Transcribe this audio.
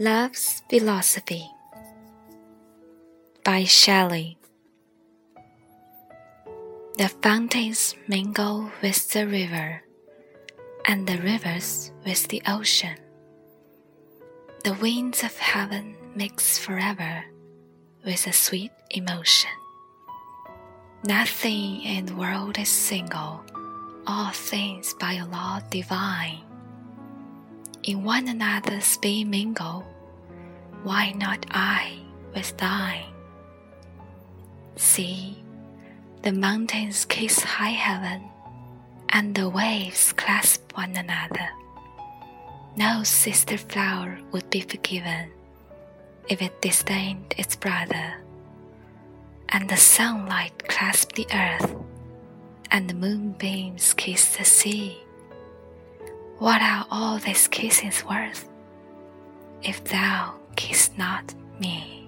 Love's Philosophy by Shelley. The fountains mingle with the river, and the rivers with the ocean. The winds of heaven mix forever with a sweet emotion. Nothing in the world is single, all things by a law divine in one another's be mingle, why not I with thine? See, the mountains kiss high heaven, and the waves clasp one another. No sister flower would be forgiven if it disdained its brother. And the sunlight clasp the earth, and the moonbeams kiss the sea. What are all these kisses worth, if thou kiss not me?